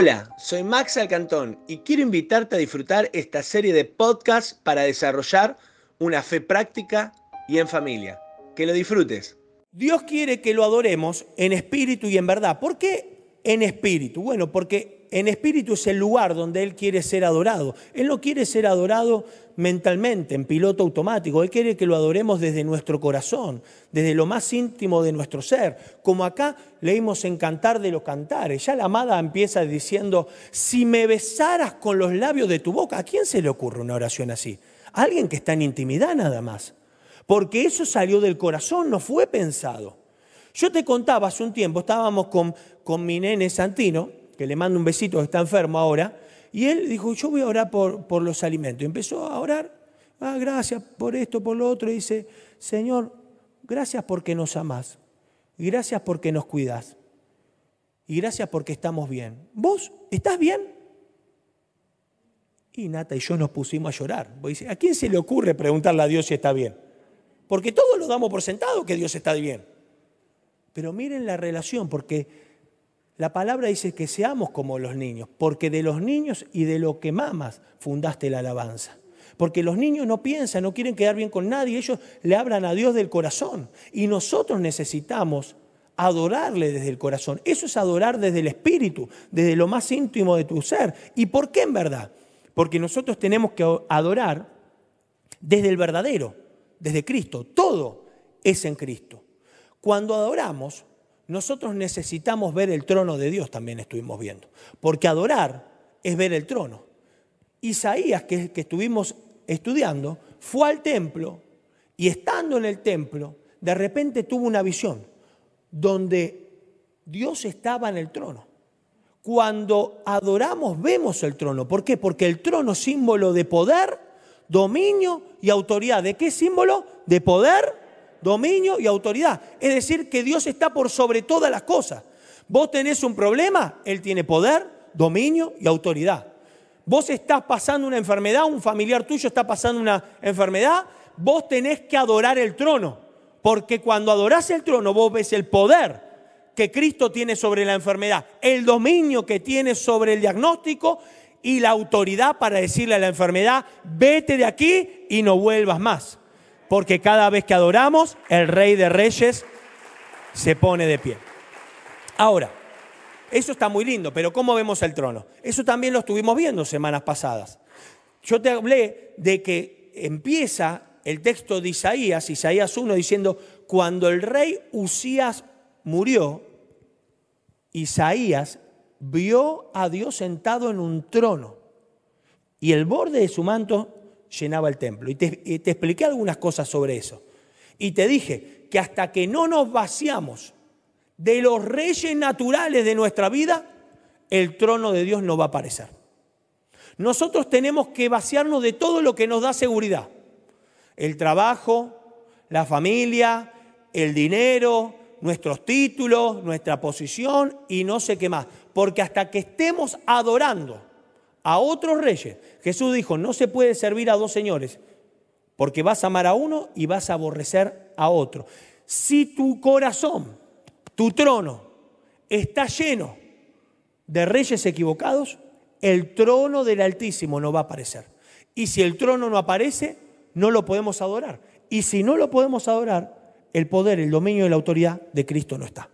Hola, soy Max Alcantón y quiero invitarte a disfrutar esta serie de podcasts para desarrollar una fe práctica y en familia. Que lo disfrutes. Dios quiere que lo adoremos en espíritu y en verdad. ¿Por qué en espíritu? Bueno, porque en espíritu es el lugar donde Él quiere ser adorado. Él no quiere ser adorado mentalmente, en piloto automático. Él quiere que lo adoremos desde nuestro corazón, desde lo más íntimo de nuestro ser. Como acá leímos en Cantar de los Cantares. Ya la amada empieza diciendo, si me besaras con los labios de tu boca, ¿a quién se le ocurre una oración así? A alguien que está en intimidad nada más. Porque eso salió del corazón, no fue pensado. Yo te contaba hace un tiempo, estábamos con, con mi nene Santino, que le mando un besito, está enfermo ahora, y él dijo, yo voy a orar por, por los alimentos. Y empezó a orar, ah, gracias por esto, por lo otro, y dice, Señor, gracias porque nos amás, y gracias porque nos cuidas, y gracias porque estamos bien. ¿Vos estás bien? Y Nata y yo nos pusimos a llorar. ¿A quién se le ocurre preguntarle a Dios si está bien? Porque todos lo damos por sentado que Dios está bien. Pero miren la relación, porque la palabra dice que seamos como los niños, porque de los niños y de lo que mamas fundaste la alabanza. Porque los niños no piensan, no quieren quedar bien con nadie, ellos le hablan a Dios del corazón. Y nosotros necesitamos adorarle desde el corazón. Eso es adorar desde el espíritu, desde lo más íntimo de tu ser. ¿Y por qué en verdad? Porque nosotros tenemos que adorar desde el verdadero, desde Cristo. Todo es en Cristo. Cuando adoramos, nosotros necesitamos ver el trono de Dios, también estuvimos viendo. Porque adorar es ver el trono. Isaías, que, estuvimos estudiando, fue al templo y estando en el templo, de repente tuvo una visión donde Dios estaba en el trono. Cuando adoramos vemos el trono. ¿Por qué? Porque el trono es símbolo de poder, dominio y autoridad. ¿De qué símbolo? De poder, dominio y autoridad. Es decir, que Dios está por sobre todas las cosas. Vos tenés un problema, Él tiene poder, dominio y autoridad. Vos estás pasando una enfermedad, un familiar tuyo está pasando una enfermedad, vos tenés que adorar el trono. Porque cuando adorás el trono, vos ves el poder que Cristo tiene sobre la enfermedad, el dominio que tiene sobre el diagnóstico y la autoridad para decirle a la enfermedad, vete de aquí y no vuelvas más porque cada vez que adoramos, el Rey de Reyes se pone de pie. Ahora, eso está muy lindo, pero ¿cómo vemos el trono? Eso también lo estuvimos viendo semanas pasadas. Yo te hablé de que empieza el texto de Isaías, Isaías 1, diciendo, cuando el rey Usías murió, Isaías vio a Dios sentado en un trono y el borde de su manto llenaba el templo. Y te, expliqué algunas cosas sobre eso. Y te dije que hasta que no nos vaciamos de los reyes naturales de nuestra vida, el trono de Dios no va a aparecer. Nosotros tenemos que vaciarnos de todo lo que nos da seguridad. El trabajo, la familia, el dinero, nuestros títulos, nuestra posición y no sé qué más. Porque hasta que estemos adorando a otros reyes. Jesús dijo, no se puede servir a dos señores, porque vas a amar a uno y vas a aborrecer a otro. Si tu corazón, tu trono, está lleno de reyes equivocados, el trono del Altísimo no va a aparecer. Y si el trono no aparece, no lo podemos adorar. Y si no lo podemos adorar, el poder, el dominio y la autoridad de Cristo no está.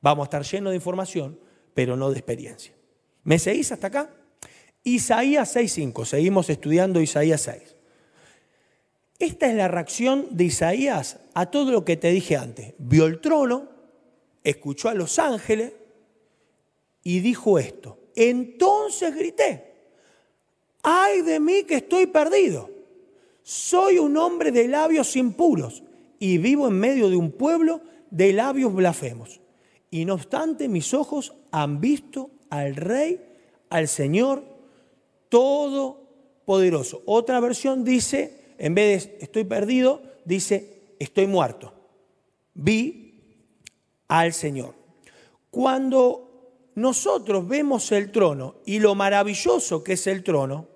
Vamos a estar llenos de información, pero no de experiencia. ¿Me seguís hasta acá? Isaías 6.5, seguimos estudiando Isaías 6. Esta es la reacción de Isaías a todo lo que te dije antes. Vio el trono, escuchó a los ángeles y dijo esto. Entonces grité, ay de mí que estoy perdido. Soy un hombre de labios impuros y vivo en medio de un pueblo de labios blasfemos. Y no obstante mis ojos han visto al Rey, al Señor todopoderoso. Otra versión dice, en vez de estoy perdido, dice estoy muerto. Vi al Señor. Cuando nosotros vemos el trono y lo maravilloso que es el trono,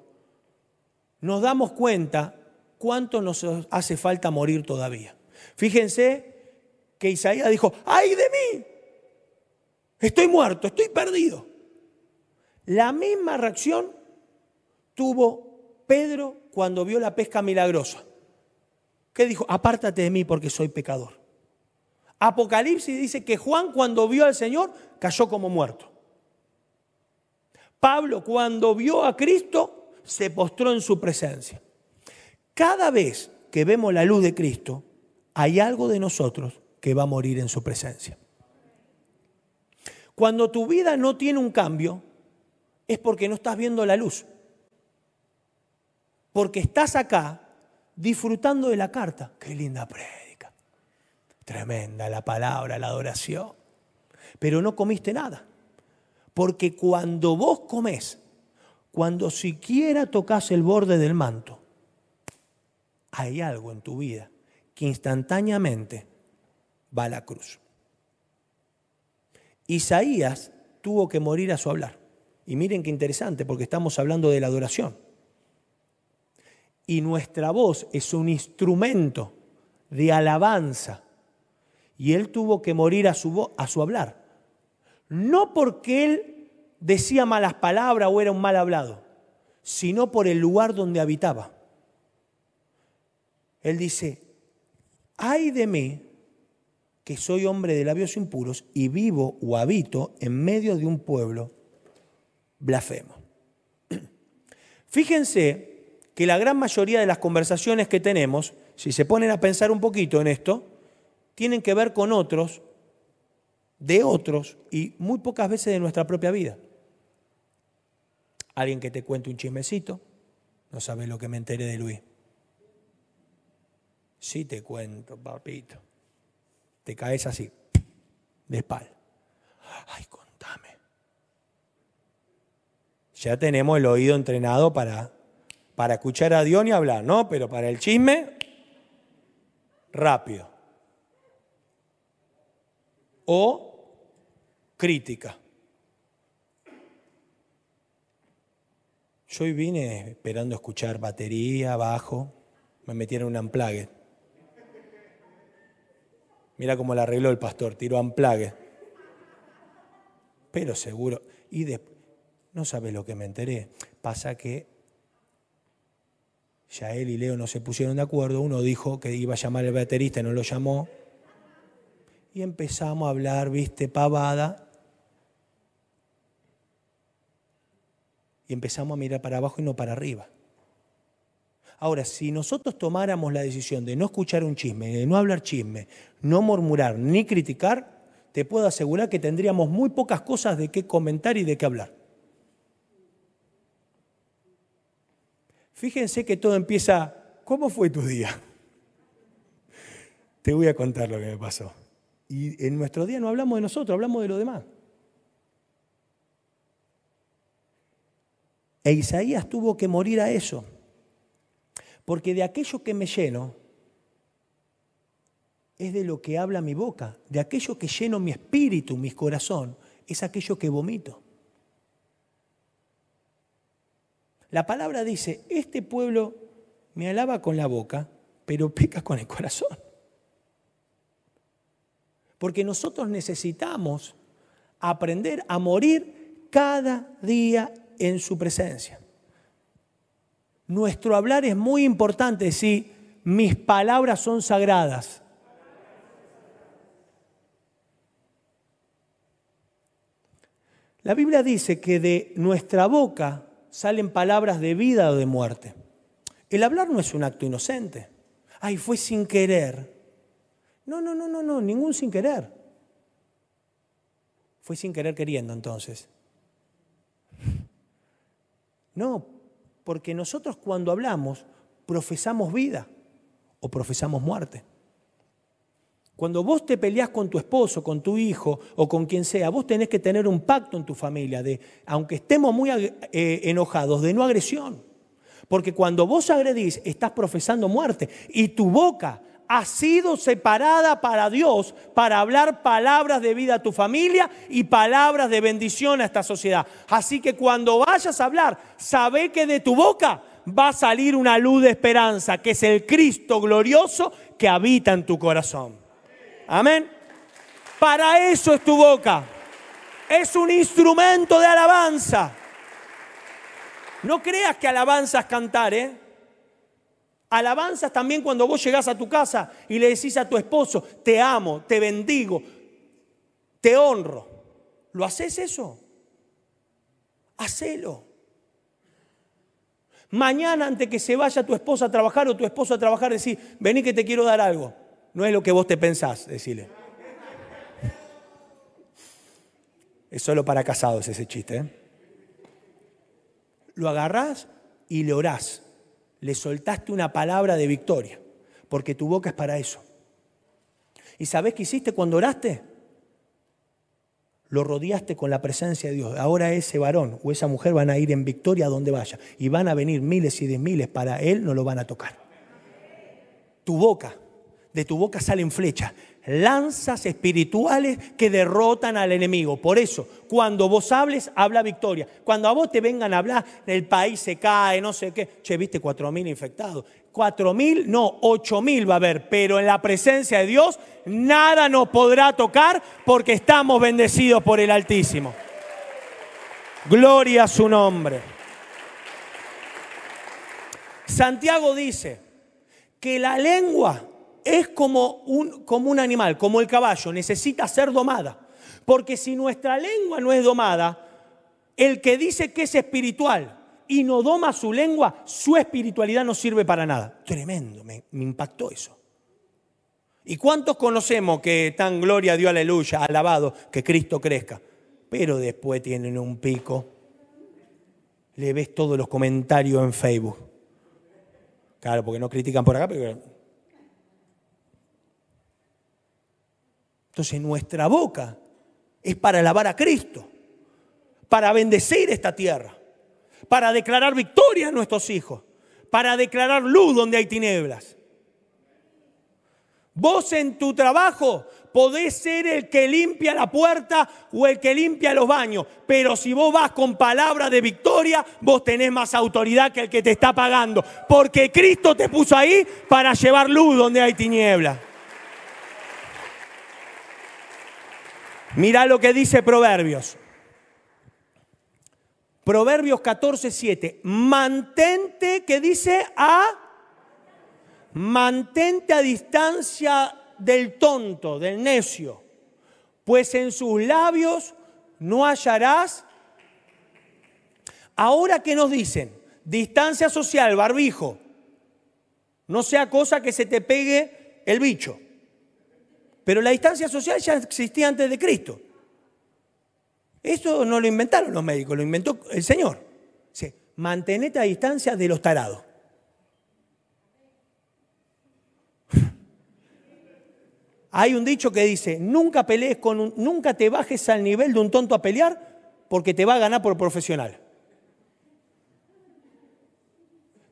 nos damos cuenta cuánto nos hace falta morir todavía. Fíjense que Isaías dijo, ay de mí, estoy muerto, estoy perdido. La misma reacción tuvo Pedro cuando vio la pesca milagrosa. ¿Qué dijo? Apártate de mí porque soy pecador. Apocalipsis dice que Juan cuando vio al Señor cayó como muerto. Pablo cuando vio a Cristo se postró en su presencia. Cada vez que vemos la luz de Cristo, hay algo de nosotros que va a morir en su presencia. Cuando tu vida no tiene un cambio, es porque no estás viendo la luz. Porque estás acá disfrutando de la carta. Qué linda prédica. Tremenda la palabra, la adoración. Pero no comiste nada. Porque cuando vos comes, cuando siquiera tocas el borde del manto, hay algo en tu vida que instantáneamente va a la cruz. Isaías tuvo que morir a su hablar. Y miren qué interesante, porque estamos hablando de la adoración. Y nuestra voz es un instrumento de alabanza. Y él tuvo que morir a su, a su hablar. No porque él decía malas palabras o era un mal hablado, sino por el lugar donde habitaba. Él dice, ay de mí que soy hombre de labios impuros y vivo o habito en medio de un pueblo blasfemo. Fíjense que la gran mayoría de las conversaciones que tenemos, si se ponen a pensar un poquito en esto, tienen que ver con otros, de otros y muy pocas veces de nuestra propia vida. Alguien que te cuente un chismecito, no sabe lo que me enteré de Luis. Sí te cuento, papito. Te caes así, de espalda. Ay, contame. Ya tenemos el oído entrenado para, para escuchar a Dios y hablar, ¿no? Pero para el chisme, rápido. O crítica. Yo hoy vine esperando escuchar batería, bajo, me metieron un amplague. Mira cómo la arregló el pastor, tiró amplague. Pero seguro. Y después, no sabe lo que me enteré. Pasa que ya él y Leo no se pusieron de acuerdo. Uno dijo que iba a llamar al baterista y no lo llamó. Y empezamos a hablar, viste, pavada. Y empezamos a mirar para abajo y no para arriba. Ahora, si nosotros tomáramos la decisión de no escuchar un chisme, de no hablar chisme, no murmurar ni criticar, te puedo asegurar que tendríamos muy pocas cosas de qué comentar y de qué hablar. Fíjense que todo empieza, ¿cómo fue tu día? Te voy a contar lo que me pasó. Y en nuestro día no hablamos de nosotros, hablamos de lo demás. E Isaías tuvo que morir a eso. Porque de aquello que me lleno es de lo que habla mi boca, de aquello que lleno mi espíritu, mi corazón, es aquello que vomito. La palabra dice, este pueblo me alaba con la boca, pero peca con el corazón. Porque nosotros necesitamos aprender a morir cada día en su presencia. Nuestro hablar es muy importante si mis palabras son sagradas. La Biblia dice que de nuestra boca salen palabras de vida o de muerte. El hablar no es un acto inocente. Ay, fue sin querer. No, no, no, no, no, ningún sin querer. Fue sin querer queriendo entonces. No, porque nosotros cuando hablamos profesamos vida o profesamos muerte. Cuando vos te peleás con tu esposo, con tu hijo o con quien sea, vos tenés que tener un pacto en tu familia de, aunque estemos muy eh, enojados, de no agresión. Porque cuando vos agredís, estás profesando muerte y tu boca ha sido separada para Dios para hablar palabras de vida a tu familia y palabras de bendición a esta sociedad. Así que cuando vayas a hablar, sabe que de tu boca va a salir una luz de esperanza, que es el Cristo glorioso que habita en tu corazón. Amén. Para eso es tu boca. Es un instrumento de alabanza. No creas que alabanzas cantar, ¿eh? Alabanzas también cuando vos llegás a tu casa y le decís a tu esposo, te amo, te bendigo, te honro. ¿Lo haces eso? Hacelo. Mañana antes que se vaya tu esposa a trabajar o tu esposo a trabajar, decís, vení que te quiero dar algo. No es lo que vos te pensás, decirle. Es solo para casados ese chiste. ¿eh? Lo agarrás y le orás. Le soltaste una palabra de victoria, porque tu boca es para eso. ¿Y sabés qué hiciste cuando oraste? Lo rodeaste con la presencia de Dios. Ahora ese varón o esa mujer van a ir en victoria a donde vaya. Y van a venir miles y de miles para él, no lo van a tocar. Tu boca, de tu boca salen flechas lanzas espirituales que derrotan al enemigo. Por eso, cuando vos hables, habla victoria. Cuando a vos te vengan a hablar, el país se cae, no sé qué. Che, viste, cuatro mil infectados. Cuatro mil, no, ocho mil va a haber. Pero en la presencia de Dios, nada nos podrá tocar porque estamos bendecidos por el Altísimo. Gloria a su nombre. Santiago dice que la lengua es como un, como un animal, como el caballo, necesita ser domada. Porque si nuestra lengua no es domada, el que dice que es espiritual y no doma su lengua, su espiritualidad no sirve para nada. Tremendo, me, impactó eso. ¿Y cuántos conocemos que están gloria a Dios, aleluya, alabado, que Cristo crezca? Pero después tienen un pico. Le ves todos los comentarios en Facebook. Claro, porque no critican por acá, pero Entonces nuestra boca es para alabar a Cristo, para bendecir esta tierra, para declarar victoria a nuestros hijos, para declarar luz donde hay tinieblas. Vos en tu trabajo podés ser el que limpia la puerta o el que limpia los baños, pero si vos vas con palabra de victoria, vos tenés más autoridad que el que te está pagando, porque Cristo te puso ahí para llevar luz donde hay tinieblas. Mira lo que dice Proverbios. Proverbios 14, 7. Mantente, ¿qué dice? A. Mantente a distancia del tonto, del necio, pues en sus labios no hallarás. Ahora que nos dicen, distancia social, barbijo, no sea cosa que se te pegue el bicho. Pero la distancia social ya existía antes de Cristo. Eso no lo inventaron los médicos, lo inventó el Señor. Sí, mantenete a distancia de los tarados. Hay un dicho que dice, nunca pelees con un, nunca te bajes al nivel de un tonto a pelear porque te va a ganar por profesional.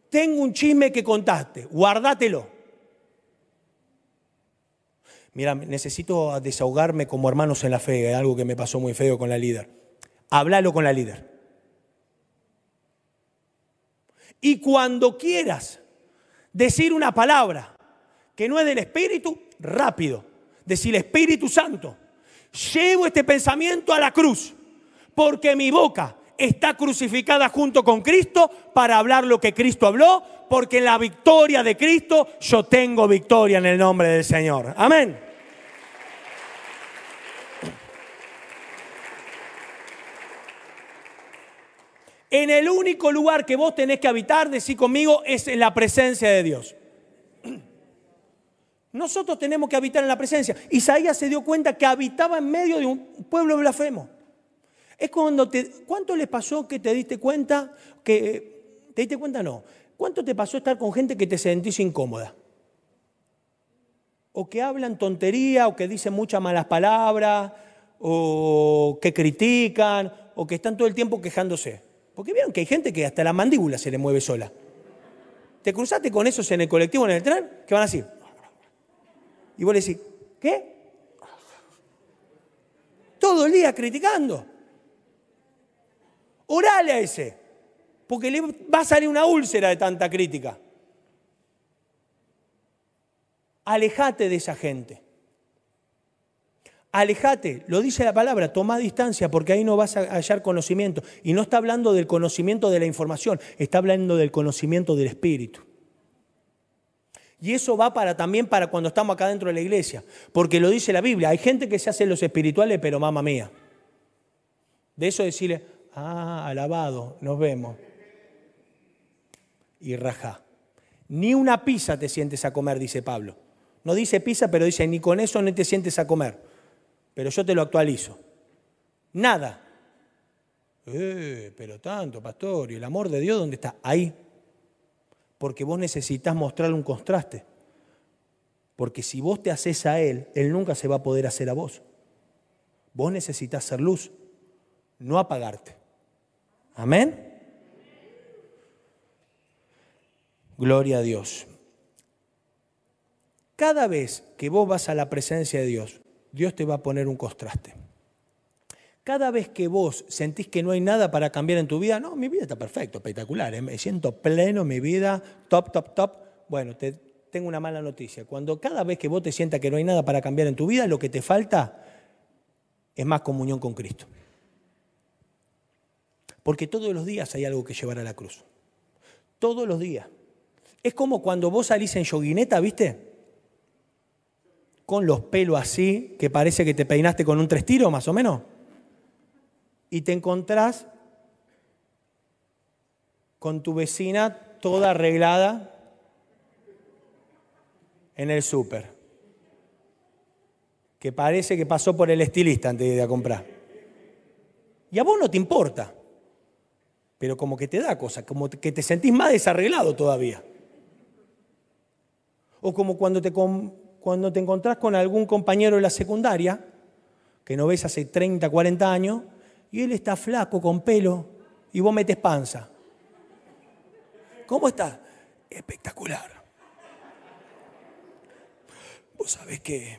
Tengo un chisme que contaste, guardátelo mira, necesito desahogarme como hermanos en la fe, algo que me pasó muy feo con la líder. Háblalo con la líder. Y cuando quieras decir una palabra que no es del Espíritu, rápido, decir Espíritu Santo, llevo este pensamiento a la cruz, porque mi boca está crucificada junto con Cristo para hablar lo que Cristo habló, porque en la victoria de Cristo yo tengo victoria en el nombre del Señor. Amén. En el único lugar que vos tenés que habitar, decir conmigo, es en la presencia de Dios. Nosotros tenemos que habitar en la presencia. Isaías se dio cuenta que habitaba en medio de un pueblo blasfemo. Es cuando te, ¿cuánto les pasó que te diste cuenta que te diste cuenta no? ¿Cuánto te pasó estar con gente que te sentís incómoda? O que hablan tontería, o que dicen muchas malas palabras, o que critican, o que están todo el tiempo quejándose. Porque vieron que hay gente que hasta la mandíbula se le mueve sola. ¿Te cruzaste con esos en el colectivo, en el tren? ¿Qué van a decir? Y vos le decís, ¿qué? Todo el día criticando. Orale a ese, porque le va a salir una úlcera de tanta crítica. Alejate de esa gente. Alejate, lo dice la palabra, toma distancia porque ahí no vas a hallar conocimiento. Y no está hablando del conocimiento de la información, está hablando del conocimiento del Espíritu. Y eso va para también para cuando estamos acá dentro de la iglesia, porque lo dice la Biblia. Hay gente que se hace los espirituales, pero mamá mía. De eso decirle, ah, alabado, nos vemos. Y raja. Ni una pizza te sientes a comer, dice Pablo. No dice pizza, pero dice, ni con eso no te sientes a comer. Pero yo te lo actualizo. Nada. Eh, pero tanto, pastor, ¿y el amor de Dios dónde está? Ahí. Porque vos necesitas mostrarle un contraste. Porque si vos te haces a Él, Él nunca se va a poder hacer a vos. Vos necesitas ser luz, no apagarte. Amén. Gloria a Dios. Cada vez que vos vas a la presencia de Dios, Dios te va a poner un contraste. Cada vez que vos sentís que no hay nada para cambiar en tu vida, no, mi vida está perfecto, espectacular, ¿eh? me siento pleno, mi vida, top, top, top. Bueno, te, tengo una mala noticia. Cuando cada vez que vos te sientas que no hay nada para cambiar en tu vida, lo que te falta es más comunión con Cristo. Porque todos los días hay algo que llevar a la cruz. Todos los días. Es como cuando vos salís en yoguineta, ¿viste? Con los pelos así, que parece que te peinaste con un tres tiros, más o menos. Y te encontrás con tu vecina toda arreglada en el súper. Que parece que pasó por el estilista antes de ir a comprar. Y a vos no te importa. Pero como que te da cosa, como que te sentís más desarreglado todavía. O como cuando te, cuando te encontrás con algún compañero de la secundaria, que no ves hace 30, 40 años, y él está flaco, con pelo, y vos metes panza. ¿Cómo está? Espectacular. Vos sabés que...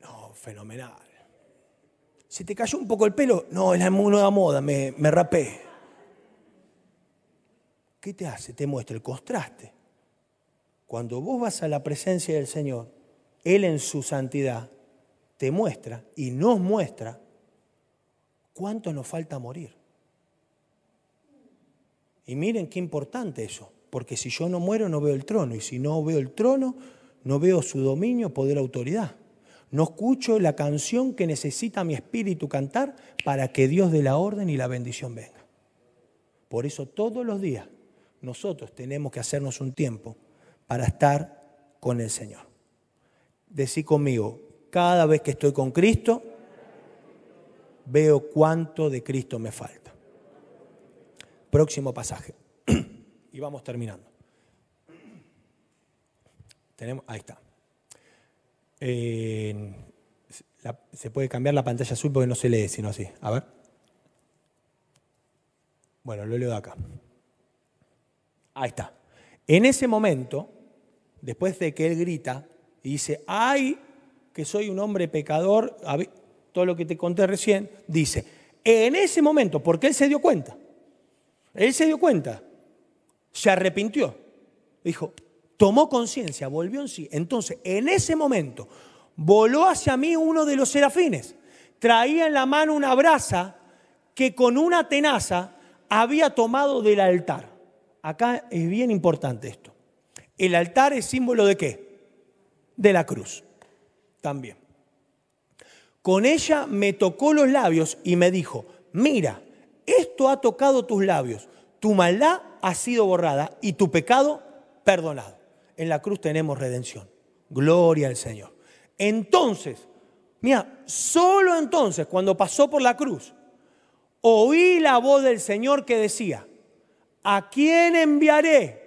No, fenomenal. ¿Se te cayó un poco el pelo? No, es la nueva moda, me, me rapé. ¿Qué te hace? Te muestra el contraste. Cuando vos vas a la presencia del Señor, Él en su santidad te muestra y nos muestra cuánto nos falta morir. Y miren qué importante eso, porque si yo no muero no veo el trono, y si no veo el trono, no veo su dominio, poder, autoridad. No escucho la canción que necesita mi espíritu cantar para que Dios dé la orden y la bendición venga. Por eso todos los días nosotros tenemos que hacernos un tiempo para estar con el Señor. Decí conmigo, cada vez que estoy con Cristo, veo cuánto de Cristo me falta. Próximo pasaje. y vamos terminando. Tenemos, ahí está. se puede cambiar la pantalla azul porque no se lee, sino así. A ver. Bueno, lo leo de acá. Ahí está. En ese momento, después de que él grita y dice, ay, que soy un hombre pecador, todo lo que te conté recién, dice, en ese momento, porque él se dio cuenta, él se dio cuenta, se arrepintió, dijo, tomó conciencia, volvió en sí. Entonces, en ese momento, voló hacia mí uno de los serafines, traía en la mano una brasa que con una tenaza había tomado del altar. Acá es bien importante esto. El altar es símbolo de qué? De la cruz. También. Con ella me tocó los labios y me dijo, mira, esto ha tocado tus labios, tu maldad ha sido borrada y tu pecado perdonado. En la cruz tenemos redención. Gloria al Señor. Entonces, mira, solo entonces, cuando pasó por la cruz, oí la voz del Señor que decía, ¿a quién enviaré?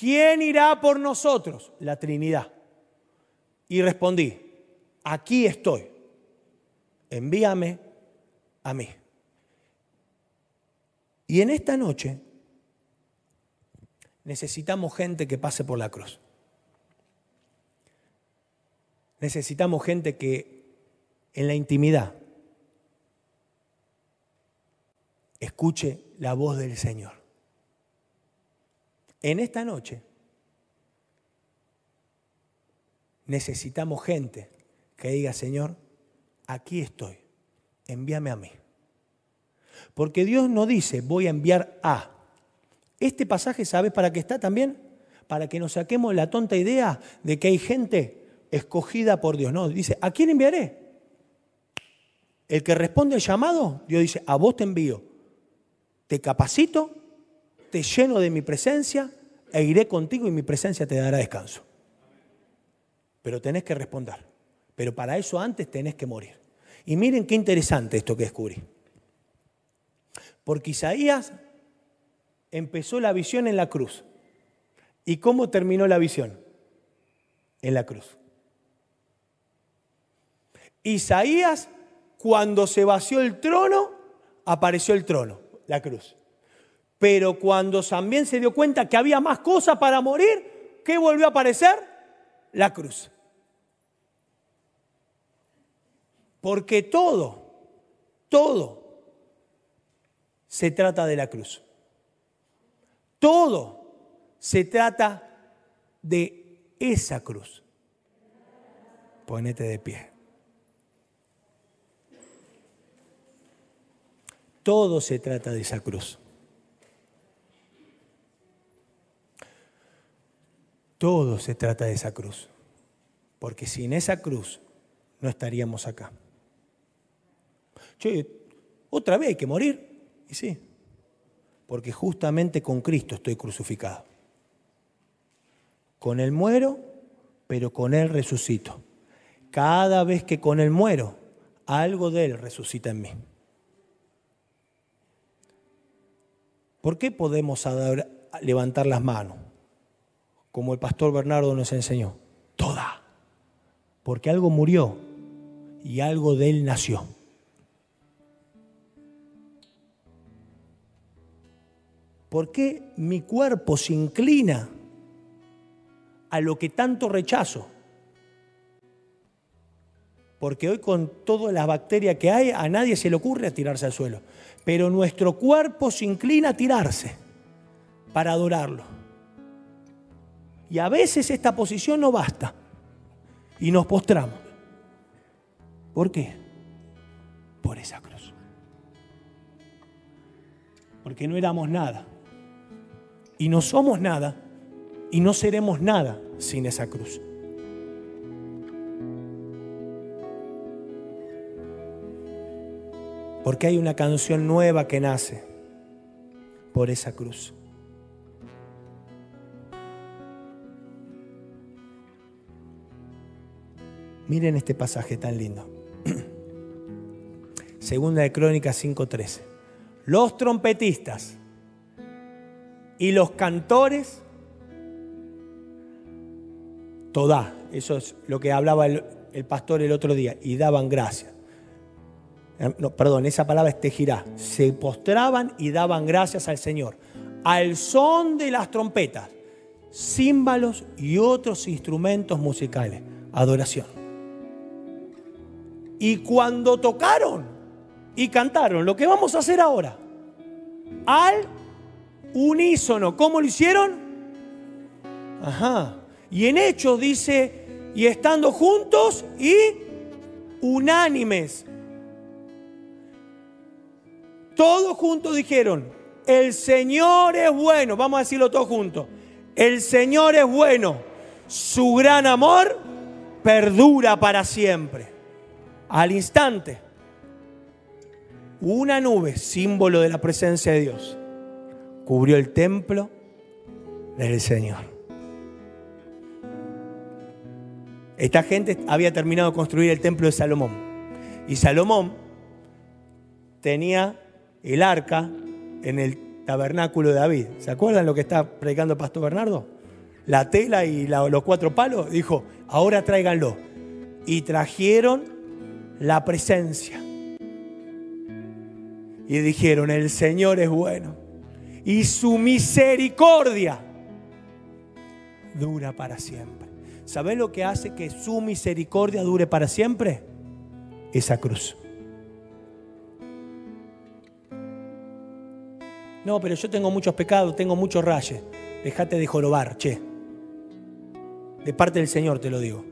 ¿quién irá por nosotros? La Trinidad. Y respondí, aquí estoy, envíame a mí. Y en esta noche necesitamos gente que pase por la cruz. Necesitamos gente que en la intimidad escuche la voz del Señor. En esta noche necesitamos gente que diga, Señor, aquí estoy, envíame a mí. Porque Dios no dice, voy a enviar a. Este pasaje, ¿sabes para qué está también? Para que nos saquemos la tonta idea de que hay gente escogida por Dios. No, dice, ¿a quién enviaré? El que responde al llamado, Dios dice, a vos te envío. Te capacito, te lleno de mi presencia e iré contigo y mi presencia te dará descanso. Pero tenés que responder. Pero para eso antes tenés que morir. Y miren qué interesante esto que descubrí. Porque Isaías empezó la visión en la cruz. ¿Y cómo terminó la visión? En la cruz. Isaías, cuando se vació el trono, apareció el trono, la cruz. Pero cuando también se dio cuenta que había más cosas para morir, ¿qué volvió a aparecer? La cruz. Porque todo, todo se trata de la cruz. Todo se trata de esa cruz. Ponete de pie. Todo se trata de esa cruz. Todo se trata de esa cruz. Porque sin esa cruz no estaríamos acá. Che, otra vez hay que morir. Y sí, porque justamente con Cristo estoy crucificado. Con Él muero, pero con Él resucito. Cada vez que con Él muero, algo de Él resucita en mí. ¿Por qué podemos levantar las manos? Como el pastor Bernardo nos enseñó. Toda. Porque algo murió y algo de Él nació. ¿Por qué mi cuerpo se inclina a lo que tanto rechazo? Porque hoy con todas las bacterias que hay, a nadie se le ocurre tirarse al suelo. Pero nuestro cuerpo se inclina a tirarse para adorarlo. Y a veces esta posición no basta. Y nos postramos. ¿Por qué? Por esa cruz. Porque no éramos nada y no somos nada y no seremos nada sin esa cruz. Porque hay una canción nueva que nace por esa cruz. Miren este pasaje tan lindo. Segunda de Crónicas 5:13. Los trompetistas y los cantores, toda, eso es lo que hablaba el, pastor el otro día, y daban gracias. No, perdón, esa palabra es tejirá. Se postraban y daban gracias al Señor. Al son de las trompetas, címbalos y otros instrumentos musicales. Adoración. Y cuando tocaron y cantaron, lo que vamos a hacer ahora, al unísono. ¿Cómo lo hicieron? Ajá. Y en Hechos dice, y estando juntos y unánimes. Todos juntos dijeron, el Señor es bueno. Vamos a decirlo todos juntos. El Señor es bueno. Su gran amor perdura para siempre. Al instante, una nube, símbolo de la presencia de Dios cubrió el templo del Señor. Esta gente había terminado de construir el templo de Salomón. Y Salomón tenía el arca en el tabernáculo de David. ¿Se acuerdan lo que está predicando el pastor Bernardo? La tela y los cuatro palos. Dijo, ahora tráiganlo. Y trajeron la presencia. Y dijeron, el Señor es bueno y su misericordia dura para siempre. ¿Sabes lo que hace que su misericordia dure para siempre? Esa cruz. No, pero yo tengo muchos pecados, tengo muchos rayes. Déjate de jorobar, che. De parte del Señor te lo digo.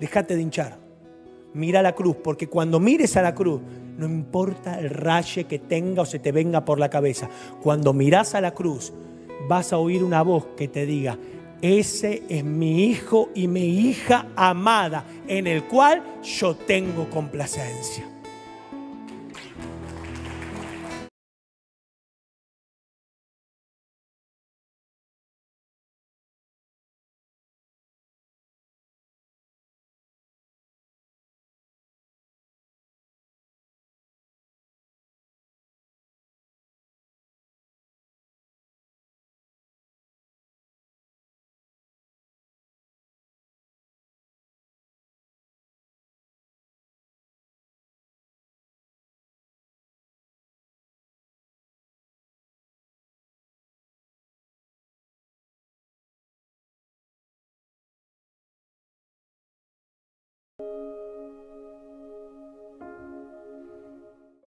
Dejate de hinchar. Mira la cruz, porque cuando mires a la cruz, no importa el raye que tenga o se te venga por la cabeza. Cuando miras a la cruz, vas a oír una voz que te diga, ese es mi hijo y mi hija amada, en el cual yo tengo complacencia.